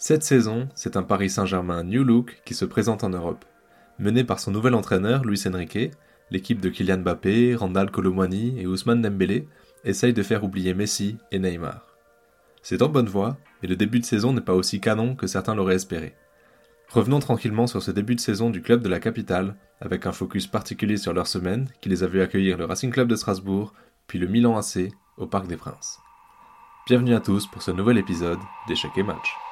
Cette saison, c'est un Paris Saint-Germain New Look qui se présente en Europe. Mené par son nouvel entraîneur, Luis Enrique, l'équipe de Kylian Mbappé, Randall Colomwani et Ousmane Dembélé essaye de faire oublier Messi et Neymar. C'est en bonne voie, mais le début de saison n'est pas aussi canon que certains l'auraient espéré. Revenons tranquillement sur ce début de saison du club de la capitale, avec un focus particulier sur leur semaine qui les a vu accueillir le Racing Club de Strasbourg, puis le Milan AC au Parc des Princes. Bienvenue à tous pour ce nouvel épisode d'Échec et Match.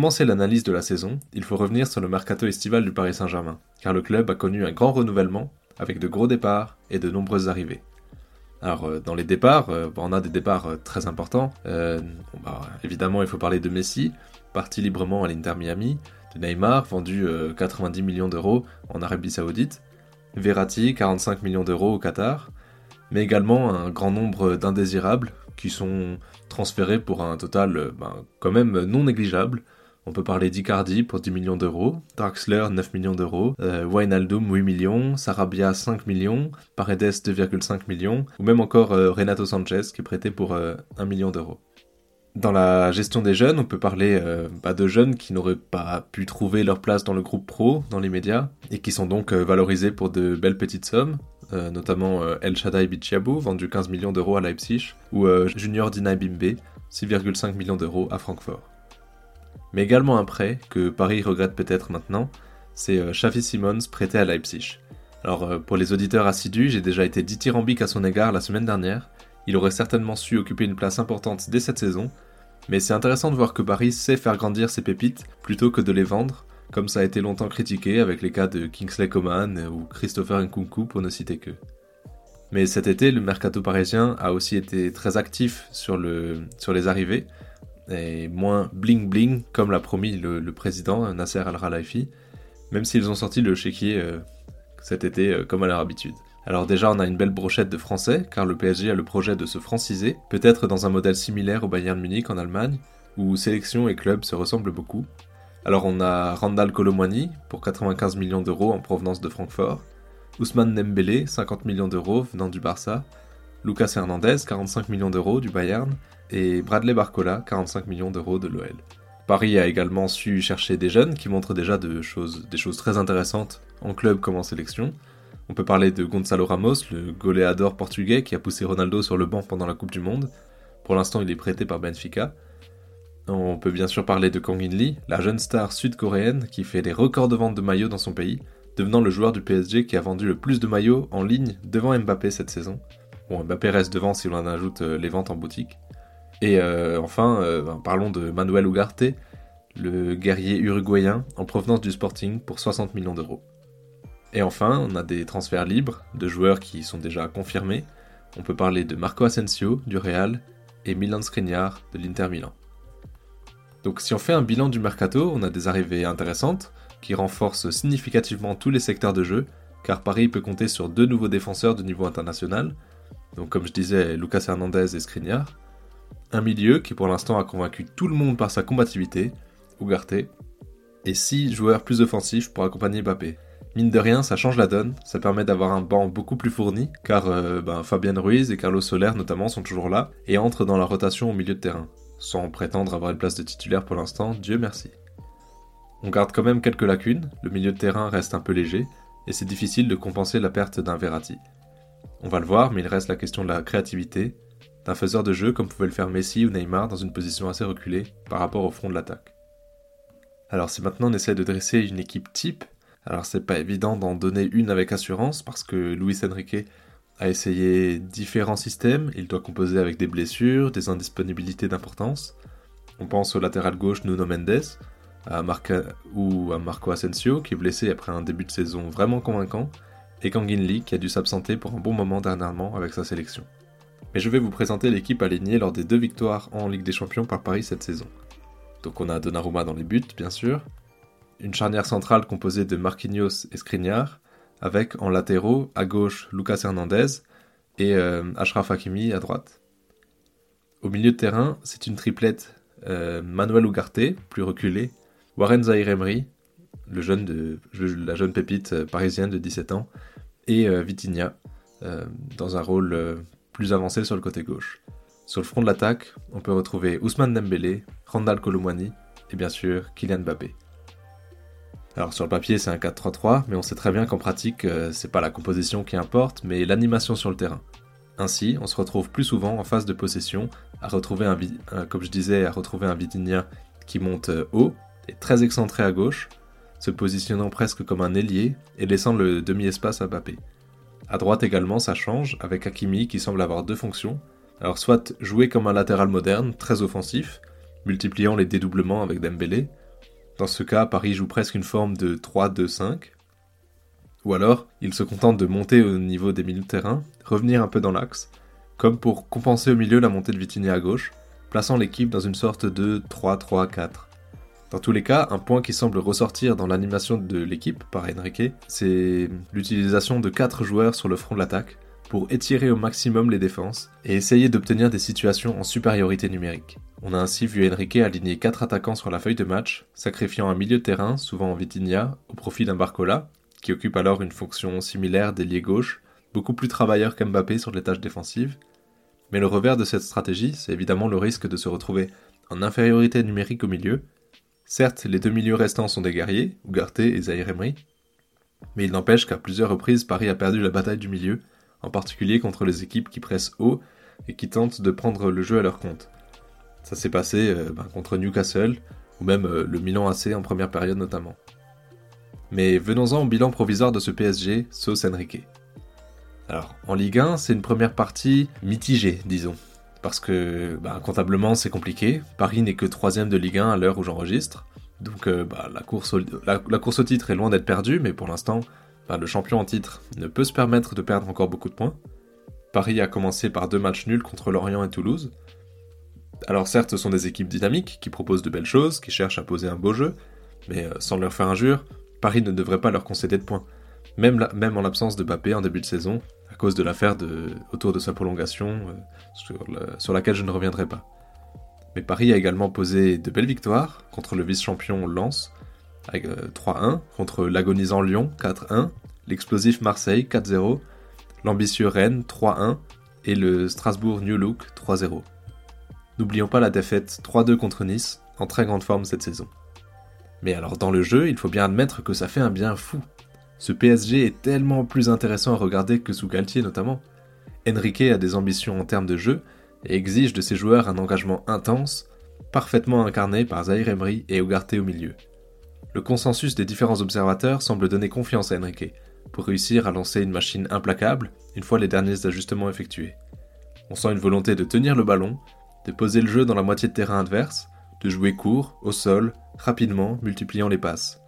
Commencer l'analyse de la saison, il faut revenir sur le mercato estival du Paris Saint-Germain, car le club a connu un grand renouvellement avec de gros départs et de nombreuses arrivées. Alors, euh, dans les départs, euh, on a des départs euh, très importants. Bah, évidemment, il faut parler de Messi, parti librement à l'Inter Miami, de Neymar, vendu 90 millions d'euros en Arabie Saoudite, Verratti, 45 millions d'euros au Qatar, mais également un grand nombre d'indésirables qui sont transférés pour un total ben, quand même non négligeable, on peut parler d'Icardi pour 10 millions d'euros, Draxler 9 millions d'euros, euh, Wijnaldum 8 millions, Sarabia 5 millions, Paredes 2,5 millions, ou même encore euh, Renato Sanchez qui est prêté pour 1 euh, million d'euros. Dans la gestion des jeunes, on peut parler euh, bah, de jeunes qui n'auraient pas pu trouver leur place dans le groupe pro dans les médias et qui sont donc valorisés pour de belles petites sommes, notamment El Shaddai Bichiabou, vendu 15 millions d'euros à Leipzig, ou Junior Dina Bimbe, 6,5 millions d'euros à Francfort. Mais également un prêt, que Paris regrette peut-être maintenant, c'est euh, Xavi Simons prêté à Leipzig. Alors euh, pour les auditeurs assidus, j'ai déjà été dithyrambique à son égard la semaine dernière, il aurait certainement su occuper une place importante dès cette saison, mais c'est intéressant de voir que Paris sait faire grandir ses pépites plutôt que de les vendre, comme ça a été longtemps critiqué avec les cas de Kingsley Coman ou Christopher Nkunku pour ne citer que. Mais cet été, le mercato parisien a aussi été très actif sur, le, sur les arrivées, et moins bling bling comme l'a promis le, président Nasser Al-Khelaifi, même s'ils ont sorti le chéquier euh, cet été euh, comme à leur habitude. Alors déjà on a une belle brochette de français car le PSG a le projet de se franciser, peut-être dans un modèle similaire au Bayern Munich en Allemagne, où sélection et club se ressemblent beaucoup. Alors on a Randall Colomwani pour 95 millions d'euros en provenance de Francfort, Ousmane Dembélé 50 millions d'euros venant du Barça, Lucas Hernandez 45 millions d'euros du Bayern et Bradley Barcola, 45 millions d'euros de l'OL. Paris a également su chercher des jeunes qui montrent déjà des choses très intéressantes en club comme en sélection. On peut parler de Gonzalo Ramos, le goléador portugais qui a poussé Ronaldo sur le banc pendant la Coupe du Monde. Pour l'instant, il est prêté par Benfica. On peut bien sûr parler de Kang In Lee, la jeune star sud-coréenne qui fait des records de vente de maillots dans son pays, devenant le joueur du PSG qui a vendu le plus de maillots en ligne devant Mbappé cette saison. Bon, Mbappé reste devant si l'on ajoute euh, les ventes en boutique. Et euh, enfin, euh, ben, parlons de Manuel Ugarte, le guerrier uruguayen en provenance du Sporting pour 60 millions d'euros. Et enfin, on a des transferts libres de joueurs qui sont déjà confirmés. On peut parler de Marco Asensio du Real et Milan Skriniar de l'Inter Milan. Donc si on fait un bilan du mercato, on a des arrivées intéressantes qui renforcent significativement tous les secteurs de jeu, car Paris peut compter sur deux nouveaux défenseurs de niveau international, donc comme je disais Lucas Hernandez et Skriniar, un milieu qui pour l'instant a convaincu tout le monde par sa combativité, Ugarte, et 6 joueurs plus offensifs pour accompagner Mbappé. Mine de rien, ça change la donne, ça permet d'avoir un banc beaucoup plus fourni, car euh, ben, Fabien Ruiz et Carlos Soler notamment sont toujours là, et entrent dans la rotation au milieu de terrain, sans prétendre avoir une place de titulaire pour l'instant, Dieu merci. On garde quand même quelques lacunes, le milieu de terrain reste un peu léger, et c'est difficile de compenser la perte d'un Verratti. On va le voir, mais il reste la question de la créativité, d'un faiseur de jeu comme pouvait le faire Messi ou Neymar dans une position assez reculée par rapport au front de l'attaque. Alors si maintenant on essaie de dresser une équipe type, alors c'est pas évident d'en donner une avec assurance parce que Luis Enrique a essayé différents systèmes, il doit composer avec des blessures, des indisponibilités d'importance. On pense au latéral gauche Nuno Mendes, à ou à Marco Asensio qui est blessé après un début de saison vraiment convaincant, et Kangin Lee qui a dû s'absenter pour un bon moment dernièrement avec sa sélection mais je vais vous présenter l'équipe alignée lors des deux victoires en Ligue des Champions par Paris cette saison. Donc on a Donnarumma dans les buts, bien sûr, une charnière centrale composée de Marquinhos et Skriniar, avec en latéraux, à gauche, Lucas Hernandez et euh, Ashraf Hakimi à droite. Au milieu de terrain, c'est une triplette euh, Manuel Ugarte, plus reculé, Warren Zahir Emery, le jeune de, la jeune pépite euh, parisienne de 17 ans, et euh, Vitinha, dans un rôle plus avancé sur le côté gauche. Sur le front de l'attaque, on peut retrouver Ousmane Dembélé, Randall Colomwani et bien sûr Kylian Mbappé. Alors sur le papier c'est un 4-3-3, mais on sait très bien qu'en pratique c'est pas la composition qui importe, mais l'animation sur le terrain. Ainsi, on se retrouve plus souvent en phase de possession à retrouver un, comme qui monte euh, haut et très excentré à gauche, se positionnant presque comme un ailier et laissant le demi-espace à Mbappé. À droite également, ça change avec Hakimi qui semble avoir deux fonctions. Alors soit jouer comme un latéral moderne, très offensif, multipliant les dédoublements avec Dembélé. Dans ce cas, Paris joue presque une forme de 3-2-5, ou alors, il se contente de monter au niveau des milieux de terrain, revenir un peu dans l'axe, comme pour compenser au milieu la montée de Vitinha à gauche, plaçant l'équipe dans une sorte de 3-3-4. Dans tous les cas, un point qui semble ressortir dans l'animation de l'équipe par Enrique, c'est l'utilisation de 4 joueurs sur le front de l'attaque pour étirer au maximum les défenses et essayer d'obtenir des situations en supériorité numérique. On a ainsi vu Enrique aligner 4 attaquants sur la feuille de match, sacrifiant un milieu de terrain, souvent en Vitinha, au profit d'un Barcola, qui occupe alors une fonction similaire d'ailier gauche, beaucoup plus travailleur qu'Mbappé sur les tâches défensives. Mais le revers de cette stratégie, c'est évidemment le risque de se retrouver en infériorité numérique au milieu. Certes, les deux milieux restants sont des guerriers, Ugarte et Zahir Emery, mais il n'empêche qu'à plusieurs reprises, Paris a perdu la bataille du milieu, en particulier contre les équipes qui pressent haut et qui tentent de prendre le jeu à leur compte. Ça s'est passé euh, ben, contre Newcastle, ou même euh, le Milan AC en première période notamment. Mais venons-en au bilan provisoire de ce PSG, sauce Enrique. Alors, en Ligue 1, c'est une première partie mitigée, disons. Parce que, bah, comptablement, c'est compliqué. Paris n'est que troisième de Ligue 1 à l'heure où j'enregistre. Donc, euh, bah, la, course au, titre est loin d'être perdue, mais pour l'instant, bah, le champion en titre ne peut se permettre de perdre encore beaucoup de points. Paris a commencé par deux matchs nuls contre Lorient et Toulouse. Alors certes, ce sont des équipes dynamiques qui proposent de belles choses, qui cherchent à poser un beau jeu, mais euh, sans leur faire injure, Paris ne devrait pas leur concéder de points. Même, même en l'absence de Bappé en début de saison, à cause de l'affaire autour de sa prolongation, euh, sur, laquelle je ne reviendrai pas. Mais Paris a également posé de belles victoires contre le vice-champion Lens, avec 3-1, euh, contre l'agonisant Lyon 4-1, l'explosif Marseille 4-0, l'ambitieux Rennes 3-1 et le Strasbourg New Look 3-0. N'oublions pas la défaite 3-2 contre Nice, en très grande forme cette saison. Mais alors dans le jeu, il faut bien admettre que ça fait un bien fou. Ce PSG est tellement plus intéressant à regarder que sous Galtier notamment. Enrique a des ambitions en termes de jeu et exige de ses joueurs un engagement intense, parfaitement incarné par Zahir Emery et Ugarte au milieu. Le consensus des différents observateurs semble donner confiance à Enrique pour réussir à lancer une machine implacable une fois les derniers ajustements effectués. On sent une volonté de tenir le ballon, de poser le jeu dans la moitié de terrain adverse, de jouer court, au sol, rapidement, multipliant les passes.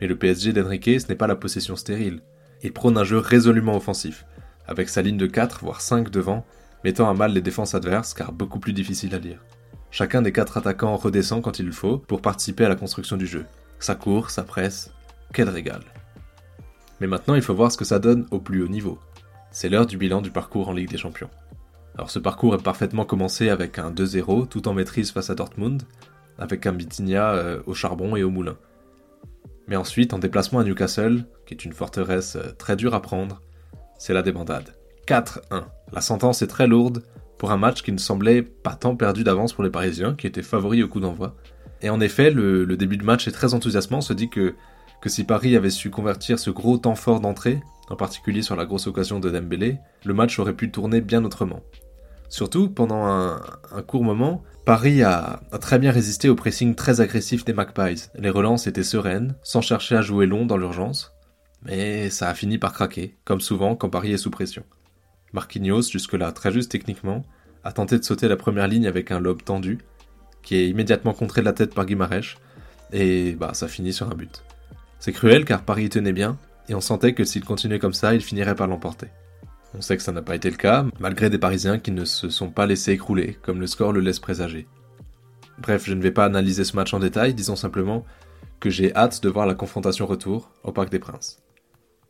Mais le PSG d'Enrique, ce n'est pas la possession stérile. Il prône un jeu résolument offensif, avec sa ligne de 4 voire 5 devant, mettant à mal les défenses adverses car beaucoup plus difficile à lire. Chacun des quatre attaquants redescend quand il le faut pour participer à la construction du jeu. Ça court, ça presse, quel régal. Mais maintenant il faut voir ce que ça donne au plus haut niveau. C'est l'heure du bilan du parcours en Ligue des Champions. Alors ce parcours est parfaitement commencé avec un 2-0 tout en maîtrise face à Dortmund, avec un Bitinia euh, au charbon et au moulin. Mais ensuite, en déplacement à Newcastle, qui est une forteresse euh, très dure à prendre, c'est la débandade. 4-1. La sentence est très lourde pour un match qui ne semblait pas tant perdu d'avance pour les Parisiens, qui étaient favoris au coup d'envoi. Et en effet, le, début de match est très enthousiasmant. On se dit que, si Paris avait su convertir ce gros temps fort d'entrée, en particulier sur la grosse occasion de Dembélé, le match aurait pu tourner bien autrement. Surtout, pendant un, court moment, Paris a, très bien résisté au pressing très agressif des Magpies. Les relances étaient sereines, sans chercher à jouer long dans l'urgence. Mais ça a fini par craquer, comme souvent quand Paris est sous pression. Marquinhos, jusque-là très juste techniquement, a tenté de sauter la première ligne avec un lobe tendu, qui est immédiatement contré de la tête par Guimarèche, et bah ça finit sur un but. C'est cruel car Paris tenait bien, et on sentait que s'il continuait comme ça, il finirait par l'emporter. On sait que ça n'a pas été le cas, malgré des Parisiens qui ne se sont pas laissés écrouler, comme le score le laisse présager. Bref, je ne vais pas analyser ce match en détail, disons simplement que j'ai hâte de voir la confrontation retour au Parc des Princes.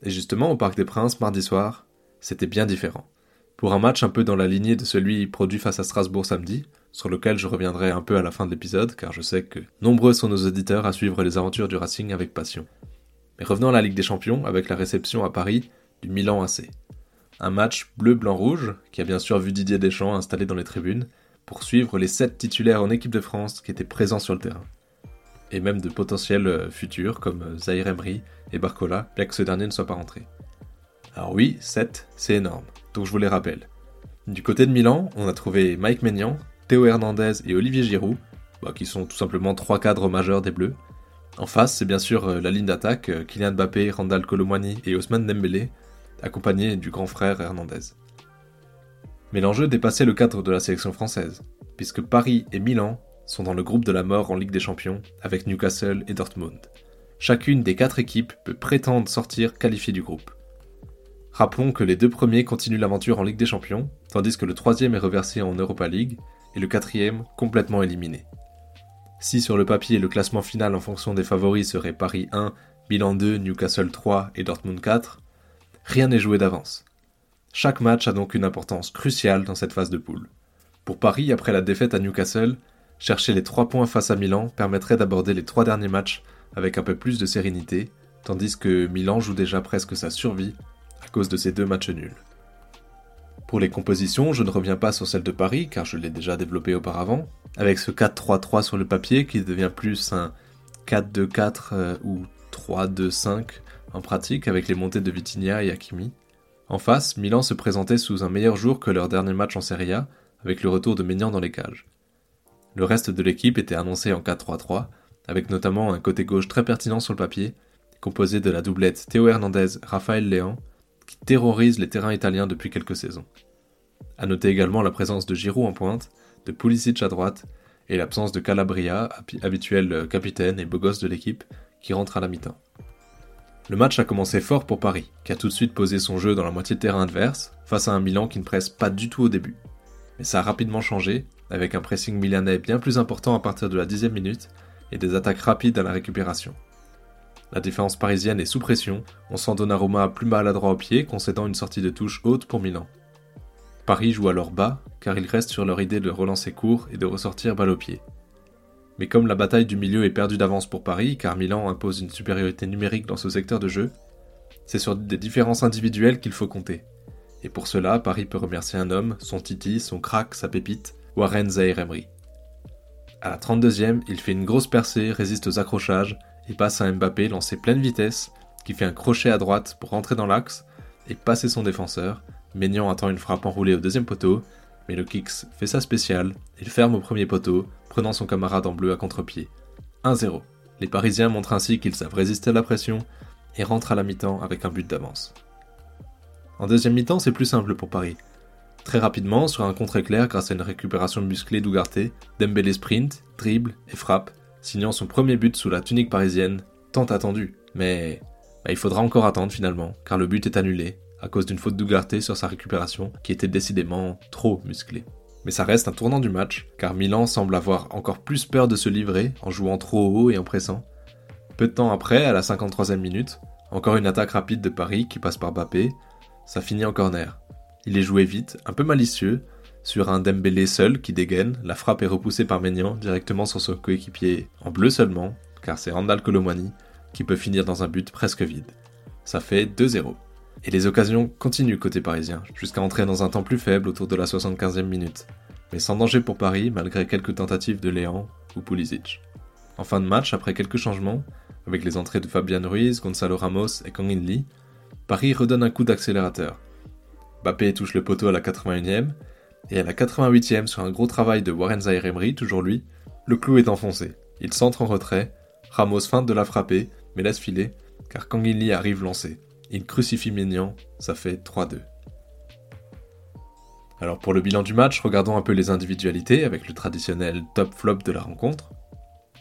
Et justement, au Parc des Princes, mardi soir, c'était bien différent. Pour un match un peu dans la lignée de celui produit face à Strasbourg samedi, sur lequel je reviendrai un peu à la fin de l'épisode, car je sais que nombreux sont nos auditeurs à suivre les aventures du Racing avec passion. Mais revenons à la Ligue des Champions avec la réception à Paris du Milan AC. Un match bleu-blanc-rouge qui a bien sûr vu Didier Deschamps installé dans les tribunes pour suivre les sept titulaires en équipe de France qui étaient présents sur le terrain. Et même de potentiels euh, futurs comme euh, Zahir Emery et Barcola, bien que ce dernier ne soit pas rentré. Alors oui, 7, c'est énorme, donc je vous les rappelle. Du côté de Milan, on a trouvé Mike Maignan, Théo Hernandez et Olivier Giroud, bah, qui sont tout simplement trois cadres majeurs des Bleus. En face, c'est bien sûr euh, la ligne d'attaque, Kylian Mbappé, Randall Colomwani et Ousmane Dembélé, accompagnés du grand frère Hernandez. Mais l'enjeu dépassait le cadre de la sélection française, puisque Paris et Milan sont dans le groupe de la mort en Ligue des Champions avec Newcastle et Dortmund. Chacune des quatre équipes peut prétendre sortir qualifiée du groupe. Rappelons que les deux premiers continuent l'aventure en Ligue des Champions, tandis que le troisième est reversé en Europa League et le quatrième complètement éliminé. Si sur le papier le classement final en fonction des favoris serait Paris 1, Milan 2, Newcastle 3 et Dortmund 4, rien n'est joué d'avance. Chaque match a donc une importance cruciale dans cette phase de poule. Pour Paris, après la défaite à Newcastle, chercher les trois points face à Milan permettrait d'aborder les trois derniers matchs avec un peu plus de sérénité, tandis que Milan joue déjà presque sa survie à cause de ces deux matchs nuls. Pour les compositions, je ne reviens pas sur celle de Paris car je l'ai déjà développée auparavant, avec ce 4-3-3 sur le papier qui devient plus un 4-2-4 euh, ou 3-2-5 en pratique avec les montées de Vitinha et Hakimi. En face, Milan se présentait sous un meilleur jour que leur dernier match en Serie A, avec le retour de Maignan dans les cages. Le reste de l'équipe était annoncé en 4-3-3, avec notamment un côté gauche très pertinent sur le papier, composé de la doublette Théo Hernandez-Raphaël Léan, qui terrorise les terrains italiens depuis quelques saisons. A noter également la présence de Giroud en pointe, de Pulisic à droite, et l'absence de Calabria, habituel capitaine et beau gosse de l'équipe, qui rentre à la mi-temps. Le match a commencé fort pour Paris, qui a tout de suite posé son jeu dans la moitié de terrain adverse, face à un Milan qui ne presse pas du tout au début. Mais ça a rapidement changé, avec un pressing milanais bien plus important à partir de la dixième minute, et des attaques rapides à la récupération. La défense parisienne est sous pression, on sent Donnarumma plus maladroit au pied, concédant une sortie de touche haute pour Milan. Paris joue alors bas, car ils restent sur leur idée de relancer court et de ressortir balle au pied. Mais comme la bataille du milieu est perdue d'avance pour Paris, car Milan impose une supériorité numérique dans ce secteur de jeu, c'est sur des différences individuelles qu'il faut compter. Et pour cela, Paris peut remercier un homme, son titi, son crack, sa pépite, Warren Zahir Emery. À la 32e, il fait une grosse percée, résiste aux accrochages et passe à Mbappé lancé pleine vitesse, qui fait un crochet à droite pour rentrer dans l'axe et passer son défenseur. Maignan attend une frappe enroulée au deuxième poteau, mais le Kicks fait sa spéciale, il ferme au premier poteau, prenant son camarade en bleu à contre-pied. 1-0. Les Parisiens montrent ainsi qu'ils savent résister à la pression et rentrent à la mi-temps avec un but d'avance. En deuxième mi-temps, c'est plus simple pour Paris. Très rapidement, sur un contre-éclair grâce à une récupération musclée d'Ougarté, Dembélé sprint, dribble et frappe, signant son premier but sous la tunique parisienne, tant attendu. Mais il faudra encore attendre finalement, car le but est annulé, à cause d'une faute d'Ougarté sur sa récupération, qui était décidément trop musclée. Mais ça reste un tournant du match, car Milan semble avoir encore plus peur de se livrer en jouant trop haut et en pressant. Peu de temps après, à la 53e minute, encore une attaque rapide de Paris qui passe par Bappé, ça finit en corner. Il est joué vite, un peu malicieux, sur un Dembélé seul qui dégaine, la frappe est repoussée par Maignan directement sur son coéquipier en bleu seulement, car c'est Randall Colomwani qui peut finir dans un but presque vide. Ça fait 2-0. Et les occasions continuent côté parisien, jusqu'à entrer dans un temps plus faible autour de la 75e minute. Mais sans danger pour Paris, malgré quelques tentatives de Léan ou Pulisic. En fin de match, après quelques changements, avec les entrées de Fabian Ruiz, Gonzalo Ramos et Kang In Lee, Paris redonne un coup d'accélérateur. Bappé touche le poteau à la 81e, et à la 88e, sur un gros travail de Warren Zaire Emery, toujours lui, le clou est enfoncé. Il centre en retrait, Ramos feinte de la frapper, mais laisse filer, car Kang In Lee arrive lancé. Il crucifie Maignan, ça fait 3-2. Alors pour le bilan du match, regardons un peu les individualités avec le traditionnel top flop de la rencontre.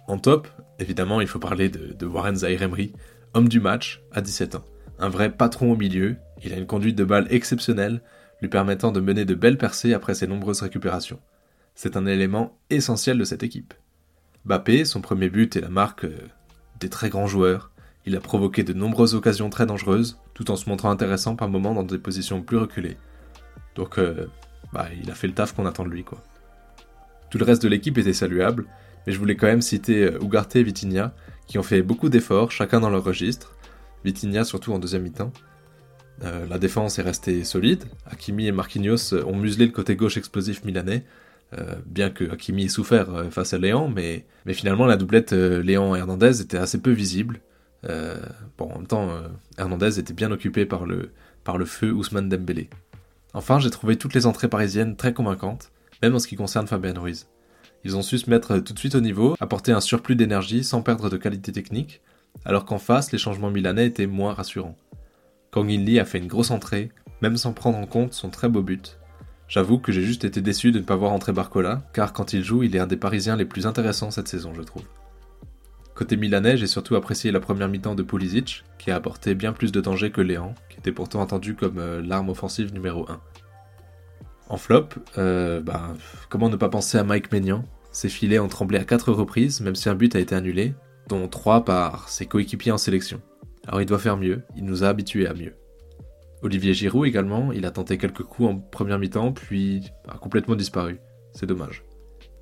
En top, évidemment, il faut parler de, Warren Zaire Emery, homme du match à 17 ans. Un vrai patron au milieu, il a une conduite de balle exceptionnelle, lui permettant de mener de belles percées après ses nombreuses récupérations. C'est un élément essentiel de cette équipe. Bappé, son premier but est la marque euh, des très grands joueurs, il a provoqué de nombreuses occasions très dangereuses, tout en se montrant intéressant par moments dans des positions plus reculées. Donc, euh, bah, il a fait le taf qu'on attend de lui, quoi. Tout le reste de l'équipe était saluable, mais je voulais quand même citer euh, Ugarte et Vitinha, qui ont fait beaucoup d'efforts, chacun dans leur registre. Vitinha surtout en deuxième mi-temps. Euh, la défense est restée solide. Hakimi et Marquinhos ont muselé le côté gauche explosif milanais, bien que Hakimi ait souffert face à Léon, mais, mais finalement la doublette Léon-Hernandez était assez peu visible. Bon, en même temps, Hernandez était bien occupé par le, par le feu Ousmane Dembélé. Enfin, j'ai trouvé toutes les entrées parisiennes très convaincantes, même en ce qui concerne Fabien Ruiz. Ils ont su se mettre tout de suite au niveau, apporter un surplus d'énergie sans perdre de qualité technique, alors qu'en face, les changements milanais étaient moins rassurants. Kang In Lee a fait une grosse entrée, même sans prendre en compte son très beau but. J'avoue que j'ai juste été déçu de ne pas voir entrer Barcola, car quand il joue, il est un des Parisiens les plus intéressants cette saison, je trouve. Côté milanais, j'ai surtout apprécié la première mi-temps de Pulisic, qui a apporté bien plus de danger que Léan, qui était pourtant attendu comme euh, l'arme offensive numéro 1. En flop, euh, bah, comment ne pas penser à Mike Maignan? Ses filets ont tremblé à 4 reprises, même si un but a été annulé, dont 3 par ses coéquipiers en sélection. Alors il doit faire mieux, il nous a habitués à mieux. Olivier Giroud également, il a tenté quelques coups en première mi-temps, puis a complètement disparu. C'est dommage.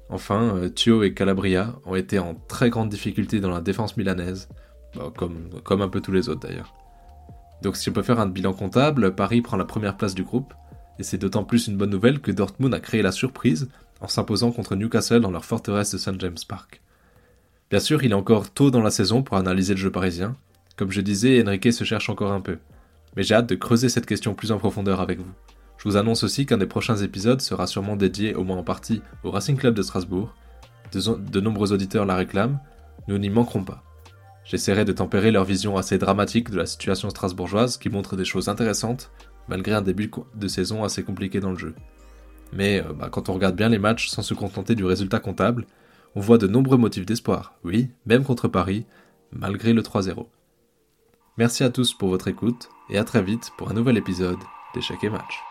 Enfin, euh, Thio et Calabria ont été en très grande difficulté dans la défense milanaise, bah, comme, un peu tous les autres d'ailleurs. Donc si on peut faire un bilan comptable, Paris prend la première place du groupe, et c'est d'autant plus une bonne nouvelle que Dortmund a créé la surprise en s'imposant contre Newcastle dans leur forteresse de St James Park. Bien sûr, il est encore tôt dans la saison pour analyser le jeu parisien. Comme je disais, Enrique se cherche encore un peu. Mais j'ai hâte de creuser cette question plus en profondeur avec vous. Je vous annonce aussi qu'un des prochains épisodes sera sûrement dédié, au moins en partie, au Racing Club de Strasbourg. De, nombreux auditeurs la réclament, nous n'y manquerons pas. J'essaierai de tempérer leur vision assez dramatique de la situation strasbourgeoise qui montre des choses intéressantes, malgré un début de saison assez compliqué dans le jeu. Mais euh, bah, quand on regarde bien les matchs sans se contenter du résultat comptable, on voit de nombreux motifs d'espoir, oui, même contre Paris, malgré le 3-0. Merci à tous pour votre écoute, et à très vite pour un nouvel épisode d'Échecs et Match.